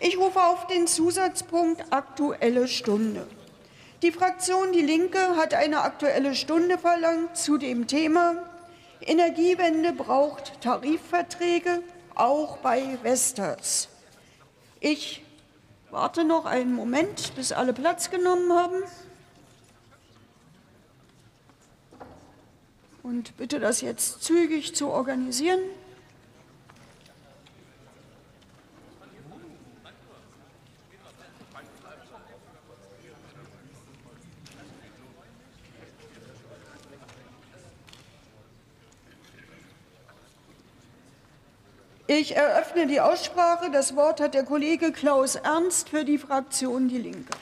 Ich rufe auf den Zusatzpunkt Aktuelle Stunde. Die Fraktion Die Linke hat eine Aktuelle Stunde verlangt zu dem Thema Energiewende braucht Tarifverträge, auch bei Vestas. Ich warte noch einen Moment, bis alle Platz genommen haben. Und bitte das jetzt zügig zu organisieren. Ich eröffne die Aussprache. Das Wort hat der Kollege Klaus Ernst für die Fraktion Die Linke.